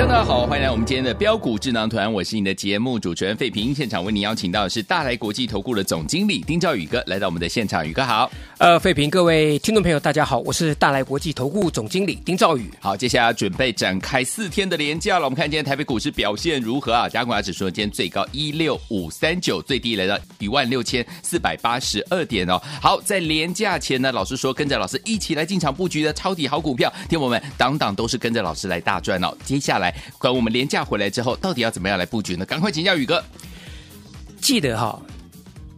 大家好，欢迎来我们今天的标股智囊团，我是你的节目主持人费平。现场为你邀请到的是大来国际投顾的总经理丁兆宇哥来到我们的现场，宇哥好。呃，费平，各位听众朋友，大家好，我是大来国际投顾总经理丁兆宇。好，接下来准备展开四天的连假了。我们看今天台北股市表现如何啊？加权指数今天最高一六五三九，最低来到一万六千四百八十二点哦。好，在连假前呢，老师说跟着老师一起来进场布局的抄底好股票，听我们档档都是跟着老师来大赚哦。接下来。等我们廉价回来之后，到底要怎么样来布局呢？赶快请教宇哥。记得哈、哦，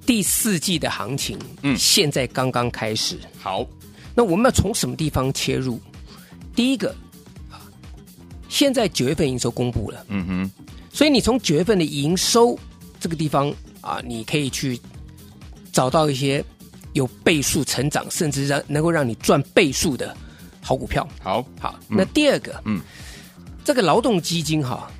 第四季的行情，嗯，现在刚刚开始。好，那我们要从什么地方切入？第一个，现在九月份营收公布了，嗯哼，所以你从九月份的营收这个地方啊，你可以去找到一些有倍数成长，甚至让能够让你赚倍数的好股票。好，好，那第二个，嗯。这个劳动基金哈，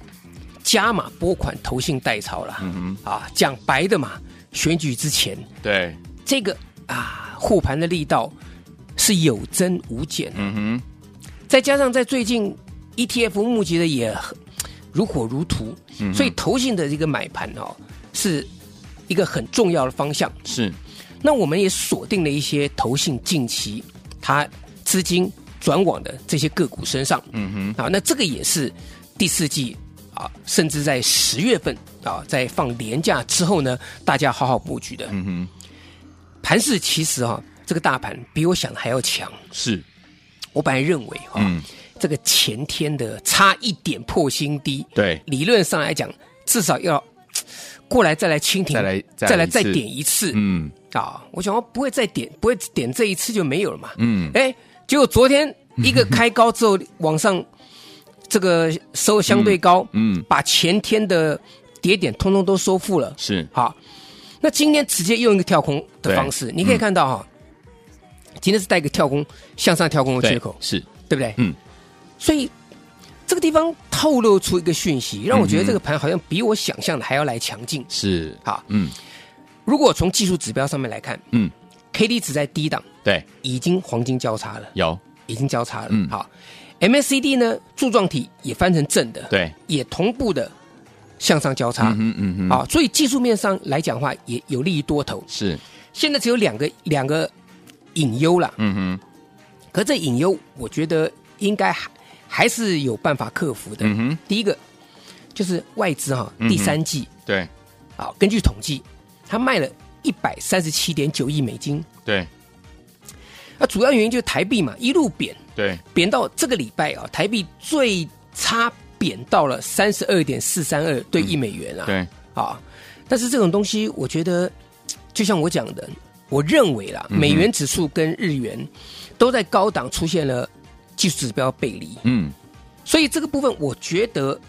加码拨款投信代操了，啊，讲白的嘛，选举之前，对。这个啊护盘的力道是有增无减，嗯哼，再加上在最近 ETF 募集的也如火如荼，嗯、所以投信的这个买盘哦，是一个很重要的方向。是，那我们也锁定了一些投信近期它资金。转往的这些个股身上，嗯哼，啊，那这个也是第四季啊，甚至在十月份啊，在放年假之后呢，大家好好布局的，嗯哼。盘市其实哈、啊，这个大盘比我想的还要强，是。我本来认为哈、啊，嗯、这个前天的差一点破新低，对，理论上来讲，至少要过来再来蜻蜓，再来再来再点一次，嗯，啊，我想我不会再点，不会点这一次就没有了嘛，嗯，哎。结果昨天一个开高之后往上，这个收相对高，嗯，嗯。把前天的跌点通通都收复了，是。好。那今天直接用一个跳空的方式，你可以看到哈，嗯、今天是带一个跳空向上跳空的缺口，是。对不对？嗯，所以这个地方透露出一个讯息，让我觉得这个盘好像比我想象的还要来强劲，是。好，嗯。如果从技术指标上面来看，嗯。K D 值在低档，对，已经黄金交叉了，有，已经交叉了。嗯，好，M A C D 呢，柱状体也翻成正的，对，也同步的向上交叉。嗯嗯嗯，啊，所以技术面上来讲的话，也有利于多头。是，现在只有两个两个隐忧了。嗯哼，可这隐忧，我觉得应该还还是有办法克服的。嗯哼，第一个就是外资哈，第三季对，好，根据统计，他卖了。一百三十七点九亿美金，对。那主要原因就是台币嘛，一路贬，对，贬到这个礼拜啊，台币最差贬到了三十二点四三二对一美元啊，对，啊。但是这种东西，我觉得就像我讲的，我认为啦，美元指数跟日元都在高档出现了技术指标背离，嗯，所以这个部分我觉得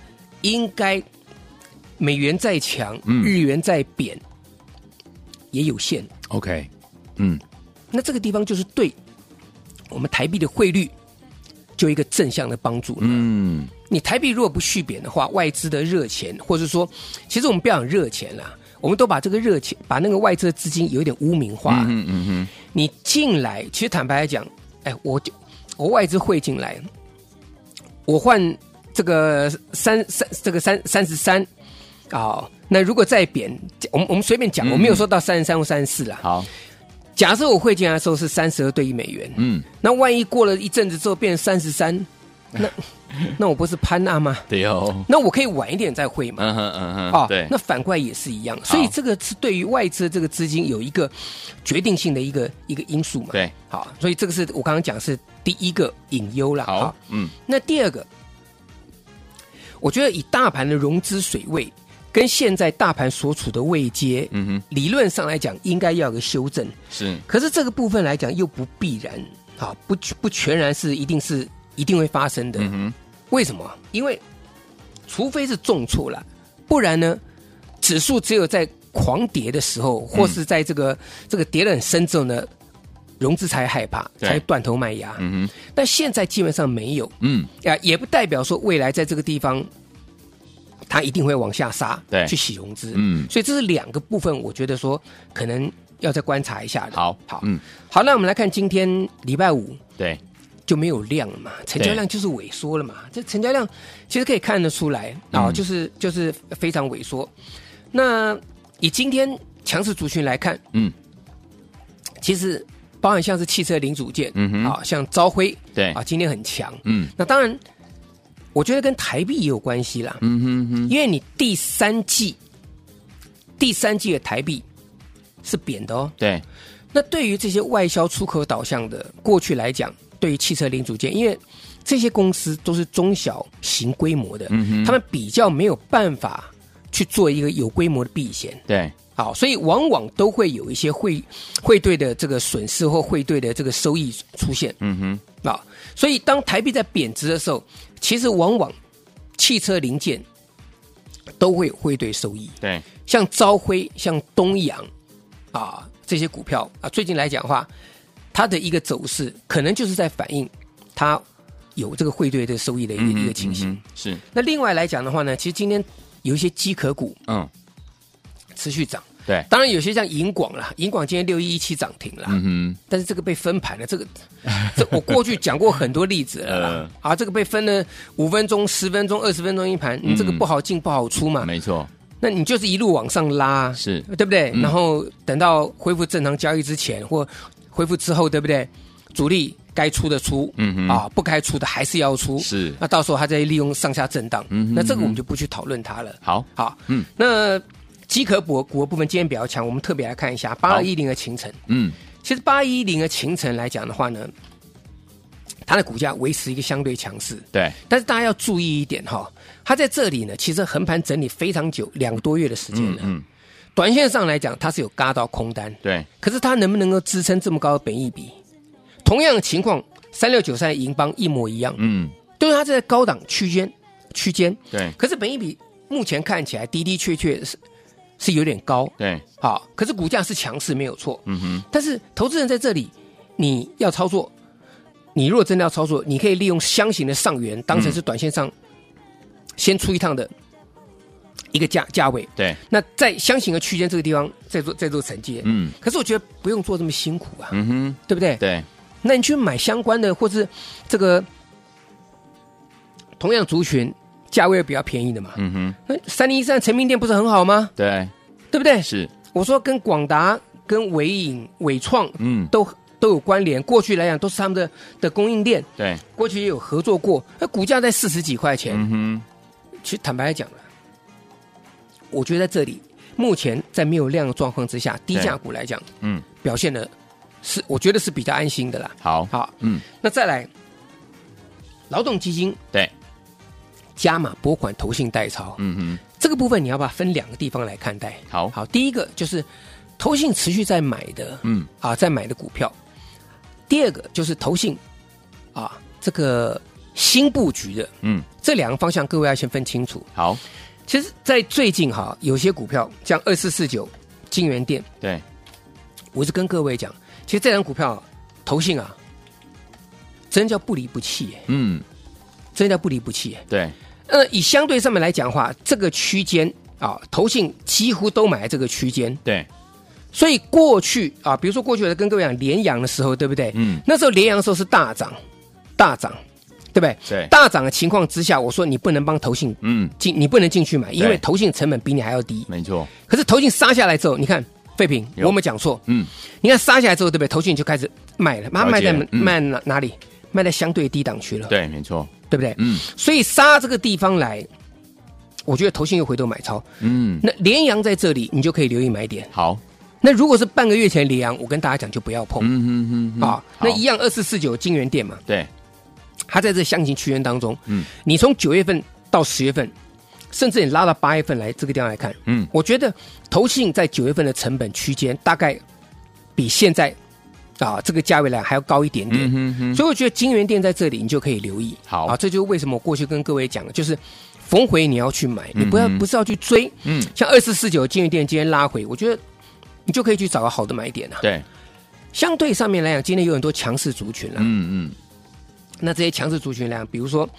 应该美元再强，日元再贬。也有限，OK，嗯，那这个地方就是对我们台币的汇率就一个正向的帮助了。嗯，你台币如果不续贬的话，外资的热钱，或者说，其实我们不要讲热钱啦，我们都把这个热钱，把那个外资的资金有一点污名化。嗯嗯嗯，你进来，其实坦白来讲，哎，我就我外资汇进来，我换这个三三这个三三十三啊。那如果再贬，我们我们随便讲，我没有说到三十三或三十四了。好，假设我汇进来的时候是三十二对一美元，嗯，那万一过了一阵子之后变成三十三，那 那我不是潘娜吗？对哦，那我可以晚一点再汇嘛。嗯哼嗯哼，啊，对，那反过来也是一样，所以这个是对于外资这个资金有一个决定性的一个一个因素嘛。对，好，所以这个是我刚刚讲是第一个隐忧了。好，嗯，那第二个，我觉得以大盘的融资水位。跟现在大盘所处的位阶，嗯哼，理论上来讲应该要有个修正。是，可是这个部分来讲又不必然，啊，不不全然是一定是一定会发生的。嗯哼，为什么？因为除非是重挫了，不然呢，指数只有在狂跌的时候，或是在这个、嗯、这个跌得很深之后呢，融资才害怕，才断头卖牙。嗯哼，但现在基本上没有。嗯，呀，也不代表说未来在这个地方，它一定会往下杀，对，去洗融资。嗯，所以这是两个部分，我觉得说可能要再观察一下的。好，好，嗯，好，那我们来看今天礼拜五，对。就没有量了嘛，成交量就是萎缩了嘛。这成交量其实可以看得出来啊、就是就是非常萎缩。那以今天强势族群来看，嗯，其实包含像是汽车零组件，嗯哼，啊，像朝辉，对啊，今天很强，嗯。那当然，我觉得跟台币也有关系啦，嗯哼哼，因为你第三季第三季的台币是贬的哦，对。那对于这些外销出口导向的，过去来讲。对于汽车零组件，因为这些公司都是中小型规模的，嗯哼，他们比较没有办法去做一个有规模的避险，对，好，所以往往都会有一些汇汇兑的这个损失或汇兑的这个收益出现，嗯哼，啊，所以当台币在贬值的时候，其实往往汽车零件都会有汇兑收益，对，像朝晖、像东阳啊这些股票啊，最近来讲的话。它的一个走势，可能就是在反映它有这个汇兑的收益的一个、嗯、一个情形。是。那另外来讲的话呢，其实今天有一些机壳股，嗯，持续涨。对。当然有些像银广啦，银广今天六一一七涨停了。嗯哼。但是这个被分盘了，这个这我过去讲过很多例子了啦。啊，这个被分了五分钟、十分钟、二十分钟一盘，你这个不好进不好出嘛。没错。那你就是一路往上拉，是对不对？然后等到恢复正常交易之前或。恢复之后，对不对？主力该出的出，嗯哼啊，不该出的还是要出，是。那到时候他再利用上下震荡，那这个我们就不去讨论它了。好，好，嗯，那机壳股股的部分今天比较强，我们特别来看一下八二一零的秦城，嗯，其实八二一零的秦城来讲的话呢，它的股价维持一个相对强势，对。但是大家要注意一点哈，它在这里呢，其实横盘整理非常久，两个多月的时间了，嗯。嗯短线上来讲，它是有嘎到空单，对。可是它能不能够支撑这么高的本益比？同样的情况，三六九三的银邦一模一样，嗯，都是它在高档区间区间，对。可是本益比目前看起来的的确确是是有点高，对。好，可是股价是强势没有错，嗯哼。但是投资人在这里，你要操作，你如果真的要操作，你可以利用箱型的上缘当成是短线上先出一趟的。一个价价位，对，那在箱型的区间这个地方再做再做承接，嗯，可是我觉得不用做这么辛苦啊，嗯哼，对不对？对，那你去买相关的，或是这个同样族群价位比较便宜的嘛，嗯哼，那三零一三成名店不是很好吗？对，对不对？是，我说跟广达、跟伟影、伟创，嗯，都都有关联，过去来讲都是他们的的供应链，对，过去也有合作过，那股价在四十几块钱，嗯哼，其实坦白来讲了。我觉得在这里，目前在没有量的状况之下，低价股来讲，嗯，表现的是我觉得是比较安心的啦。好，好，嗯，那再来，劳动基金对，加码拨款投信代操，嗯哼，这个部分你要把它分两个地方来看待。好，好，第一个就是投信持续在买的，嗯，啊，在买的股票；第二个就是投信啊，这个新布局的，嗯，这两个方向各位要先分清楚。好。其实，在最近哈，有些股票像二四四九金源店，对，我是跟各位讲，其实这张股票投信啊，真叫不离不弃，嗯，真叫不离不弃，对。呃，以相对上面来讲的话，这个区间啊，投信几乎都买在这个区间，对。所以过去啊，比如说过去我在跟各位讲连阳的时候，对不对？嗯。那时候连阳的时候是大涨，大涨。对不对？对，大涨的情况之下，我说你不能帮投信嗯进，你不能进去买，因为投信成本比你还要低。没错。可是投信杀下来之后，你看废品，我没讲错。嗯，你看杀下来之后，对不对？投信就开始卖了，它卖在卖哪哪里？卖在相对低档区了。对，没错，对不对？嗯。所以杀这个地方来，我觉得投信又回头买超。嗯。那联阳在这里，你就可以留意买点。好。那如果是半个月前联阳，我跟大家讲就不要碰。嗯嗯嗯。啊，那一样二四四九金源店嘛。对。它在这箱型区间当中，嗯，你从九月份到十月份，甚至你拉到八月份来这个地方来看，嗯，我觉得投信在九月份的成本区间大概比现在啊这个价位来还要高一点点，嗯哼哼所以我觉得金源店在这里你就可以留意。好啊，这就是为什么我过去跟各位讲的，就是逢回你要去买，你不要嗯不是要去追。嗯，像二四四九金源店今天拉回，我觉得你就可以去找个好的买点啊。对，相对上面来讲，今天有很多强势族群了。嗯嗯，那这些强势族群量，比如说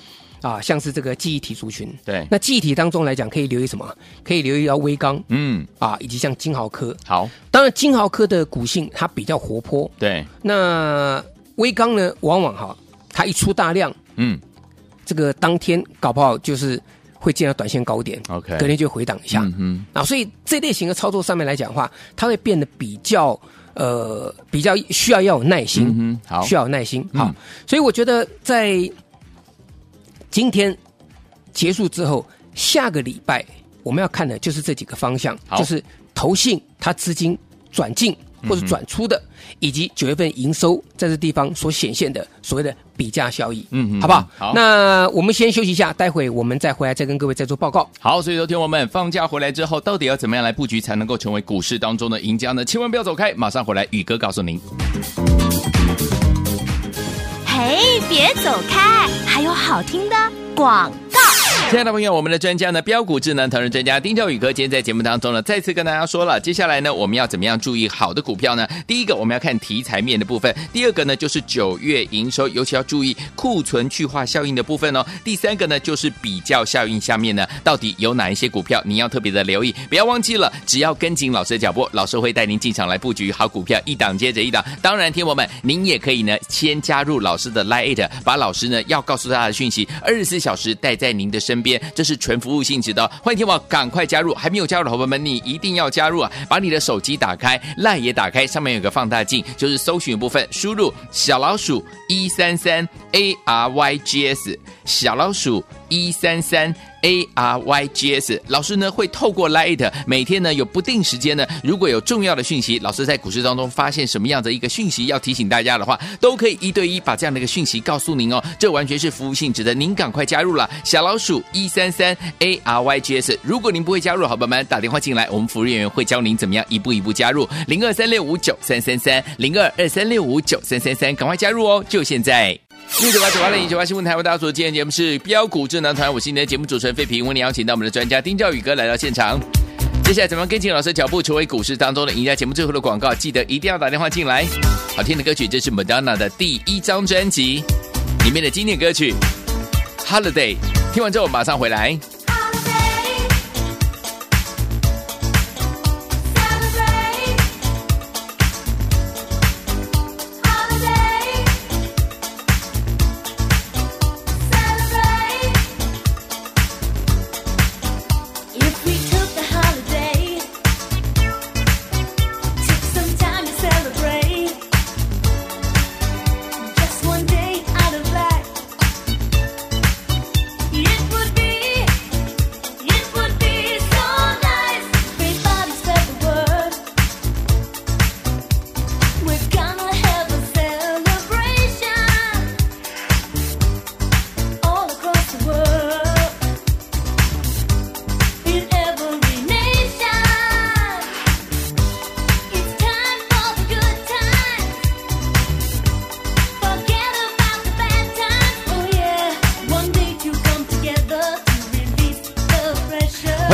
啊，像是这个记忆体族群，对，那记忆体当中来讲，可以留意什么？可以留意到威刚嗯，啊，以及像金豪科。好，当然，金豪科的股性它比较活泼，对，那威刚呢，往往哈，它一出大量，嗯。这个当天搞不好就是会见到短线高点，OK，隔天就回档一下。嗯哼，啊，所以这类型的操作上面来讲的话，它会变得比较呃比较需要要有耐心，嗯，好。需，要有耐心。嗯。好，所以我觉得在今天结束之后，下个礼拜我们要看的就是这几个方向，就是投信它资金转进或者转出的，以及九月份营收在这地方所显现的所谓的比价效益，嗯哼好不好？好那我们先休息一下，待会我们再回来再跟各位再做报告。好，所以说天我们放假回来之后，到底要怎么样来布局才能够成为股市当中的赢家呢？千万不要走开，马上回来，宇哥告诉您。哎，别走开，还有好听的广。亲爱的朋友，我们的专家呢，标股智能投资专家丁兆宇哥，今天在节目当中呢，再次跟大家说了，接下来呢，我们要怎么样注意好的股票呢？第一个，我们要看题材面的部分；第二个呢，就是九月营收，尤其要注意库存去化效应的部分哦；第三个呢，就是比较效应下面呢，到底有哪一些股票你要特别的留意？不要忘记了，只要跟紧老师的脚步，老师会带您进场来布局好股票，一档接着一档。当然，听友们，您也可以呢，先加入老师的 Line，把老师呢要告诉大家的讯息，二十四小时带在您的身边，这是全服务性质的。欢迎听我赶快加入，还没有加入的伙伴们，你一定要加入啊！把你的手机打开赖也打开，上面有个放大镜，就是搜寻部分，输入小老鼠一三三 A R Y G S，小老鼠一三三。A R Y G S，老师呢会透过 Light，每天呢有不定时间呢，如果有重要的讯息，老师在股市当中发现什么样的一个讯息要提醒大家的话，都可以一对一把这样的一个讯息告诉您哦。这完全是服务性质的，您赶快加入了小老鼠一三三 A R Y G S。如果您不会加入，好朋友们打电话进来，我们服务人员会教您怎么样一步一步加入零二三六五九三三三零二二三六五九三三三，赶快加入哦，就现在。六九八九八零九八新闻台为大家做的今天节目是标股智囊团，我是你的节目主持人费平，为你邀请到我们的专家丁兆宇哥来到现场。接下来怎么跟紧老师脚步，成为股市当中的赢家？节目最后的广告，记得一定要打电话进来。好听的歌曲，这是 Madonna 的第一张专辑里面的经典歌曲《Holiday》。听完之后马上回来。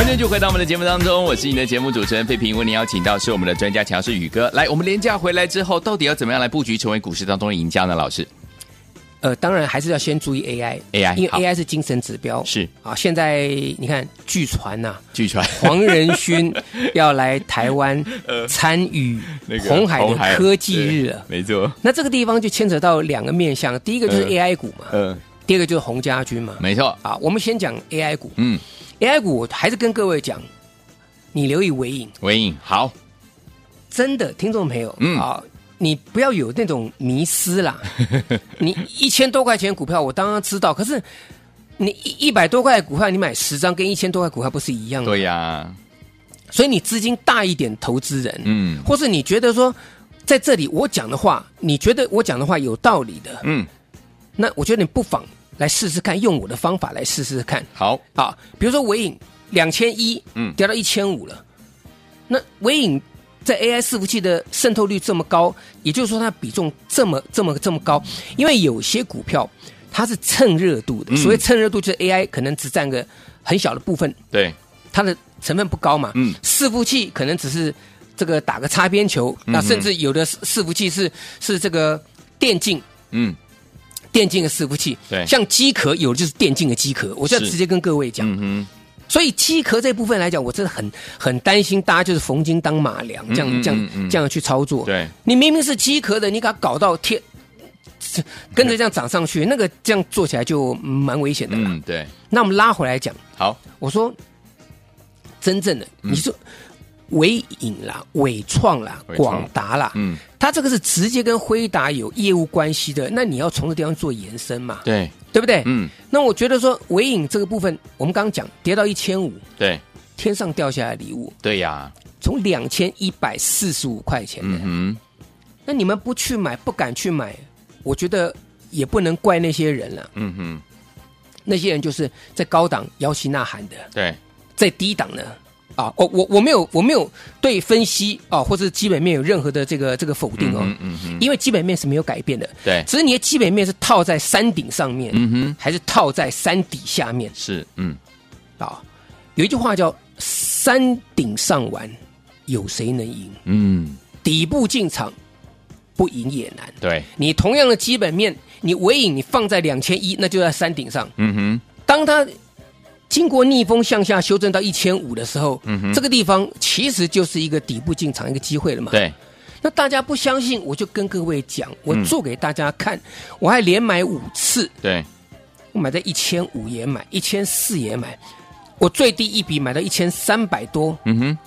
欢迎就回到我们的节目当中，我是你的节目主持人费平，为您邀请到是我们的专家强势宇哥。来，我们廉价回来之后，到底要怎么样来布局，成为股市当中的赢家呢？老师，呃，当然还是要先注意 AI，AI 因为 AI 是精神指标。是。啊，现在你看，据传呐、据传。黄仁勋要来台湾 参与那个红海的科技日。没错，那这个地方就牵扯到两个面向，第一个就是嗯 AI 股嘛，嗯、第二个就是洪家军嘛。没错，啊，我们先讲 AI 股。嗯，，AI 股我还是跟各位讲，你留意尾影，尾影好，真的，听众朋友，嗯。啊，你不要有那种迷失啦。你一千多块钱股票，我当然知道，可是你一一百多块的股票，你买十张，跟一千多块股票不是一样的？对呀、所以你资金大一点，投资人，嗯。或是你觉得说，在这里我讲的话，你觉得我讲的话有道理的，嗯，那我觉得你不妨来试试看，用我的方法来试试看。好，啊。比如说尾影两千一，嗯。掉到一千五了，那尾影在 AI 伺服器的渗透率这么高，也就是说它比重这么这么这么高，因为有些股票它是蹭热度的，嗯。所谓蹭热度就是 AI 可能只占个很小的部分，对，它的成分不高嘛，嗯。伺服器可能只是这个打个擦边球，那甚至有的伺服器是是这个电竞。嗯电竞的伺服器，对。像机壳有的就是电竞的机壳，我就要直接跟各位讲。嗯哼，所以机壳这部分来讲，我真的很很担心大家就是逢金当马良，这样、嗯嗯这样、这样去操作。对，你明明是机壳的，你给它搞到天，跟着这样涨上去，那个这样做起来就蛮危险的了。嗯对，那我们拉回来讲，好，我说真正的，嗯你说伟影啦、伟创啦、广达啦，嗯。它这个是直接跟辉达有业务关系的，那你要从这地方做延伸嘛，对，对不对？嗯。那我觉得说伟影这个部分，我们刚刚讲跌到一千五，对。天上掉下来的礼物，对呀，从两千一百四十五块钱的，嗯那你们不去买，不敢去买，我觉得也不能怪那些人了。嗯哼，那些人就是在高档摇旗呐喊的，对，在低档呢。啊，我我我没有我没有对分析啊，或者基本面有任何的这个这个否定哦，嗯嗯哼，因为基本面是没有改变的，对，只是你的基本面是套在山顶上面，嗯哼，还是套在山底下面是，嗯啊？有一句话叫“山顶上玩，有谁能赢？嗯，底部进场，不赢也难。对，你同样的基本面，你尾影你放在两千一，那就在山顶上。嗯哼，当它经过逆风向下修正到一千五的时候，嗯哼这个地方其实就是一个底部进场一个机会了嘛。对，那大家不相信，我就跟各位讲，我嗯做给大家看，我还连买五次，对，我买在一千五也买，一千四也买，我最低一笔买到一千三百多，嗯哼，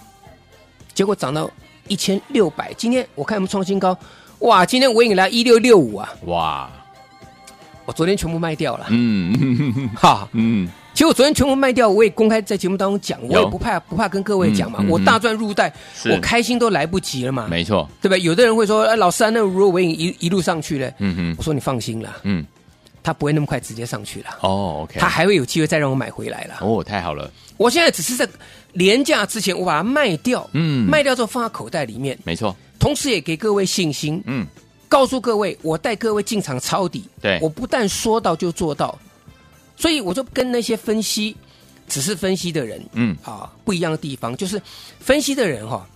结果涨到一千六百。今天我看有没有创新高？哇！今天我引来一六六五啊，哇，我昨天全部卖掉了，嗯哈。嗯，其实我昨天全部卖掉，我也公开在节目当中讲，我也不怕不怕跟各位讲嘛，嗯嗯我大赚入袋，我开心都来不及了嘛，没错，对吧？有的人会说，哎，老师啊，那如果我引一一路上去了，嗯哼，我说你放心啦，嗯，他不会那么快直接上去了，哦，OK，他还会有机会再让我买回来了。哦，太好了，我现在只是在廉价之前，我把它卖掉，嗯。卖掉之后放在口袋里面，没错，同时也给各位信心，嗯，告诉各位，我带各位进场抄底，对。我不但说到就做到，所以我就跟那些分析只是分析的人，嗯，啊，不一样的地方就是分析的人哈、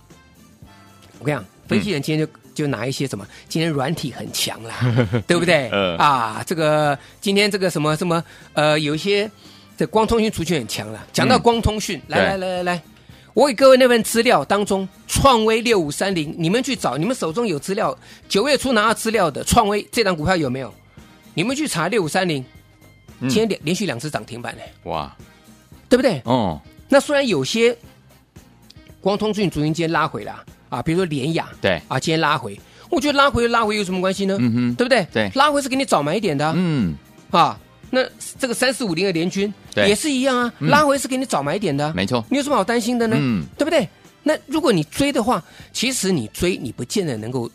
我跟你讲，分析人今天就、就拿一些什么，今天软体很强啦，对不对？嗯啊，这个今天这个什么什么呃，有一些这光通讯族群很强了。讲到嗯光通讯，来对来来来来，我给各位那份资料当中，创威六五三零，你们去找，你们手中有资料，九月初拿到资料的创威这档股票有没有？你们去查六五三零，今天连连续两次涨停板呢，哇，对不对？哦，那虽然有些光通讯族群今天拉回了啊，比如说联雅，对。啊，今天拉回，我觉得拉回拉回有什么关系呢？嗯哼。对不对？对。拉回是给你早买一点的啊，嗯，啊那这个三四五零的联军对。也是一样啊，嗯。拉回是给你早买点的啊，没错，你有什么好担心的呢？嗯，对不对？那如果你追的话，其实你追你不见得能够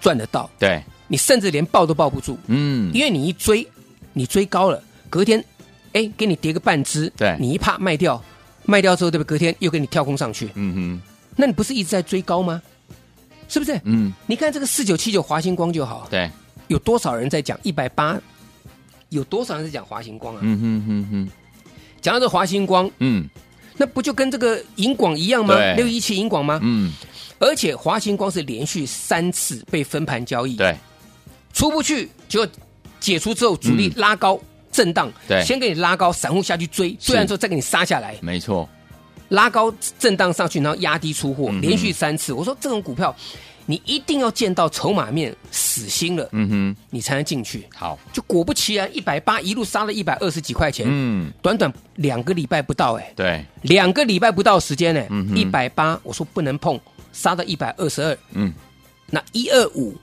赚得到，对，你甚至连抱都抱不住，嗯，因为你一追，你追高了，隔天，哎，给你跌个半只，对你一怕卖掉，卖掉之后，对不对？隔天又给你跳空上去，嗯哼，那你不是一直在追高吗？是不是？嗯，你看这个四九七九华星光就好，对，有多少人在讲一百八？有多少人在讲华星光啊？嗯哼哼哼，讲到这华星光，嗯那不就跟这个银广一样吗？六一七银广吗？嗯，而且华星光是连续三次被分盘交易，对，出不去就解除之后，主力拉高、震荡，嗯对。先给你拉高，散户下去追，追完之后再给你杀下来，没错，拉高震荡上去，然后压低出货，连续三次。我说这种股票，你一定要见到筹码面死心了，嗯哼，你才能进去。好，就果不其然，一百八一路杀了一百二十几块钱，嗯，短短两个礼拜不到，哎，对，两个礼拜不到时间呢一百八，我说不能碰，杀到一百二十二，嗯，那一二五，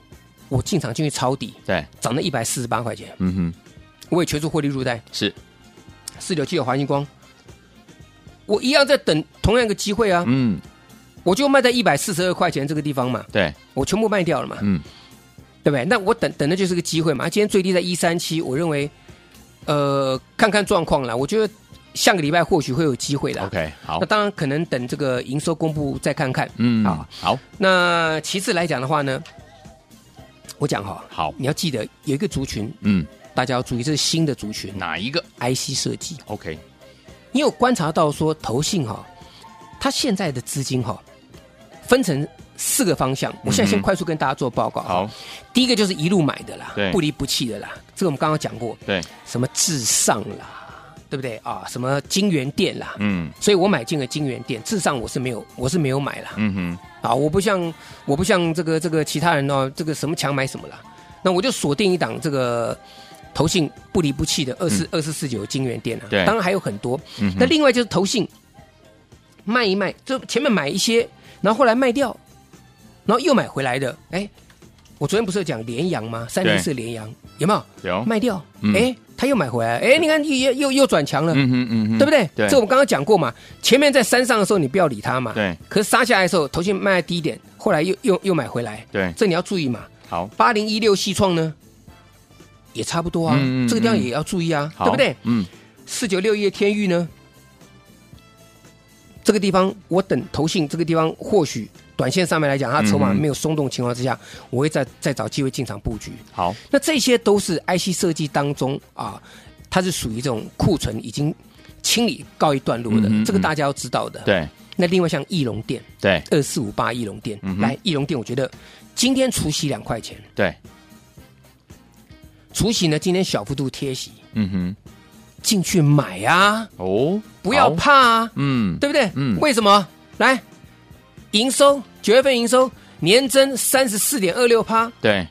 我进场进去抄底，对，涨了一百四十八块钱，嗯哼，我也全数获利入袋。是，四九七九华星光，我一样在等同样一个机会啊，嗯，我就卖在一百四十二块钱这个地方嘛，对，我全部卖掉了嘛，嗯，对不对？那我等等的就是个机会嘛。今天最低在一三七，我认为呃，看看状况啦。我觉得下个礼拜或许会有机会的。OK，好。那，当然可能等这个营收公布再看看。嗯，好，好，那其次来讲的话呢，我讲哈，好你要记得有一个族群，嗯，大家要注意，这是新的族群哪一个，IC 设计。？OK，你有观察到说，投信哈，它现在的资金哈，分成四个方向。我现在先快速跟大家做报告。嗯好，第一个就是一路买的啦，不离不弃的啦。这个我们刚刚讲过，对，什么至上啦，对不对啊？什么金源店啦，嗯所以我买进了金源店，至上我是没有，我是没有买啦。嗯哼，啊，我不像我不像这个这个其他人哦，这个什么强买什么啦。那我就锁定一档这个投信不离不弃的二四二四四九金源店啊。对当然还有很多。嗯那另外就是投信卖一卖，就前面买一些，然后后来卖掉，然后又买回来的。哎，我昨天不是有讲联阳吗？三零四联阳有没有？有，卖掉嗯，哎，他又买回来，哎，你看又又又转强了。嗯嗯嗯哼，对不对？对，这我们刚刚讲过嘛。前面在山上的时候，你不要理他嘛。对。可是杀下来的时候，头先卖在低点，后来又又又买回来。对这你要注意嘛。好，八零一六西创呢，也差不多啊。嗯嗯这个地方也要注意啊，对不对？嗯，四九六一的天域呢，这个地方我等投信这个地方或许短线上面来讲，它筹码没有松动情况之下，我会再再找机会进场布局。好，那这些都是 IC 设计当中啊，它是属于这种库存已经清理告一段落的，这个大家要知道的。。对。那另外像翼龙店对。二四五八翼龙店，嗯哼。来翼龙店，我觉得今天除息两块钱，对，除息呢今天小幅度贴息，嗯哼，进去买啊，哦，不要，怕啊，嗯，对不对？嗯。为什么？来，营收九月份营收年增三十四点二六趴，对，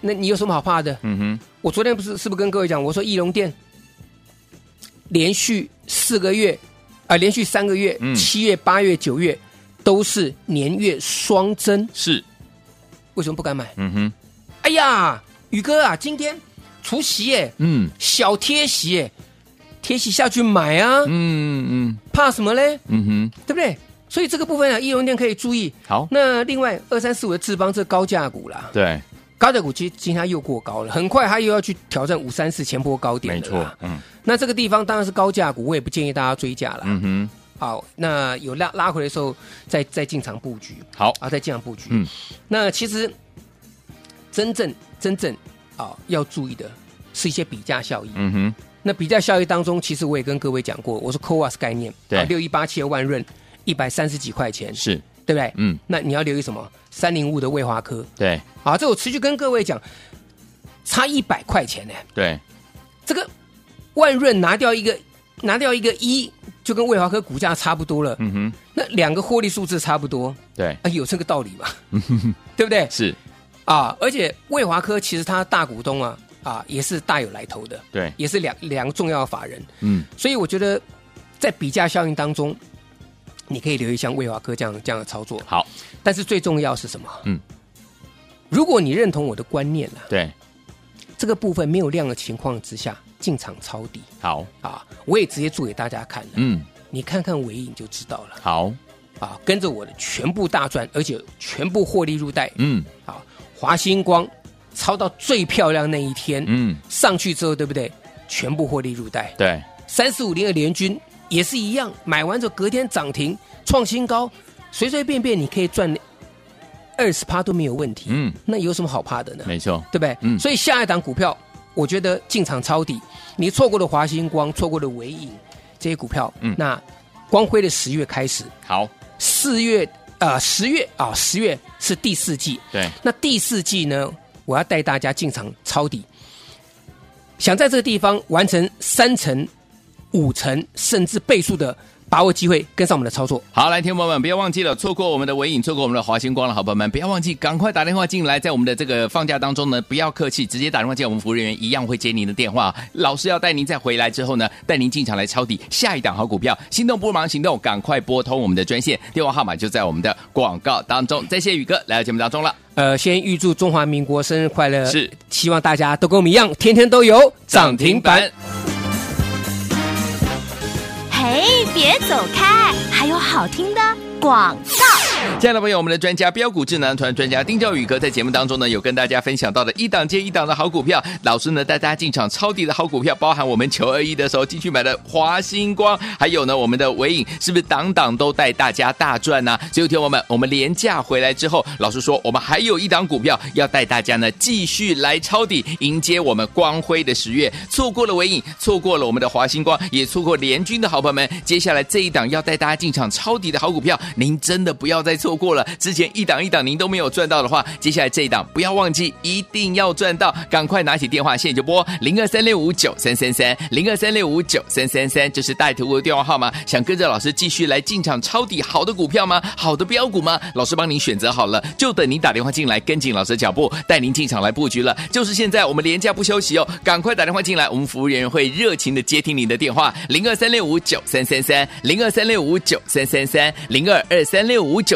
那你有什么好怕的？嗯哼，我昨天不是是不是跟各位讲，我说翼龙店连续四个月啊、连续三个月，嗯。七月、八月、九月都是年月双增，是，为什么不敢买？嗯哼，哎呀，宇哥啊，今天除夕耶，嗯。小贴席耶，贴息下去买啊，嗯嗯。怕什么嘞？嗯哼，对不对？所以这个部分啊，易融店可以注意。好，那另外二三四五的智邦这高价股啦，对，高价股其实今天它又过高了，很快它又要去挑战五三四前波高点没错，嗯。那这个地方当然是高价股，我也不建议大家追价了。嗯哼，好，那有拉拉回的时候再再进场布局。好，啊，再进场布局。嗯，那其实真正真正啊要注意的是一些比价效益。嗯哼，那比较效益当中，其实我也跟各位讲过，我说 CoWAS 概念，对六一八七的万润一百三十几块钱，是，对不对？嗯，那你要留意什么？三零五的卫华科，对啊，这我持续跟各位讲，差一百块钱呢。对，这个万润拿掉一个拿掉一个一，就跟卫华科股价差不多了。嗯哼，那两个获利数字差不多，对，啊，有这个道理嘛？对不对？是，啊，而且卫华科其实他大股东啊啊也是大有来头的，对，也是两两个重要的法人，嗯，所以我觉得在比价效应当中，你可以留意像魏华科这样这样的操作。好，但是最重要是什么？嗯，如果你认同我的观念啊，对，这个部分没有量的情况之下进场抄底。好，啊，我也直接做给大家看了，嗯，你看看尾影就知道了。好，啊，跟着我的全部大赚，而且全部获利入袋。嗯。啊，华星光抄到最漂亮那一天，嗯，上去之后对不对？全部获利入袋，对，三四五零的联军也是一样，买完之后隔天涨停创新高，随随便便你可以赚二十趴都没有问题，嗯，那有什么好怕的呢？没错，对不对？嗯。所以下一档股票，我觉得进场抄底，你错过了华星光，错过了微影这些股票，嗯。那光辉的十月开始，好，四月啊十月啊十月是第四季，对，那第四季呢，我要带大家进场抄底，想在这个地方完成三成、五成甚至倍数的把握机会，跟上我们的操作。好，来，听朋友们，不要忘记了，错过我们的尾影，错过我们的华星光了好朋友们，不要忘记，赶快打电话进来，在我们的这个放假当中呢，不要客气，直接打电话进来，我们服务人员一样会接您的电话。老师要带您再回来之后呢，带您进场来抄底下一档好股票，心动不如行动，赶快拨通我们的专线，电话号码就在我们的广告当中。再谢宇哥来到节目当中了，呃，先预祝中华民国生日快乐！是，希望大家都跟我们一样，天天都有涨停板。。嘿，别走开，还有好听的广告。亲爱的朋友，我们的专家标股智囊团专家丁兆宇哥在节目当中呢，有跟大家分享到的一档接一档的好股票，老师呢带大家进场抄底的好股票，包含我们求二一的时候进去买的华星光，还有呢我们的纬颖，是不是档档都带大家大赚呢、啊？所以，听我们，我们廉价回来之后，老师说我们还有一档股票要带大家呢继续来抄底，迎接我们光辉的十月。错过了纬颖，错过了我们的华星光，也错过联军的好朋友们，接下来这一档要带大家进场抄底的好股票，您真的不要再错过了。之前一档一档您都没有赚到的话，接下来这一档不要忘记，一定要赚到，赶快拿起电话，现在就拨零二三六五九三三三零二三六五九三三三，这是带图的电话号码。想跟着老师继续来进场抄底好的股票吗？好的标股吗？老师帮您选择好了，就等您打电话进来，跟紧老师脚步，带您进场来布局了。就是现在，我们连假不休息哦，赶快打电话进来，我们服务人员会热情的接听您的电话，零二三六五九三三三零二三六五九三三三零二二三六五九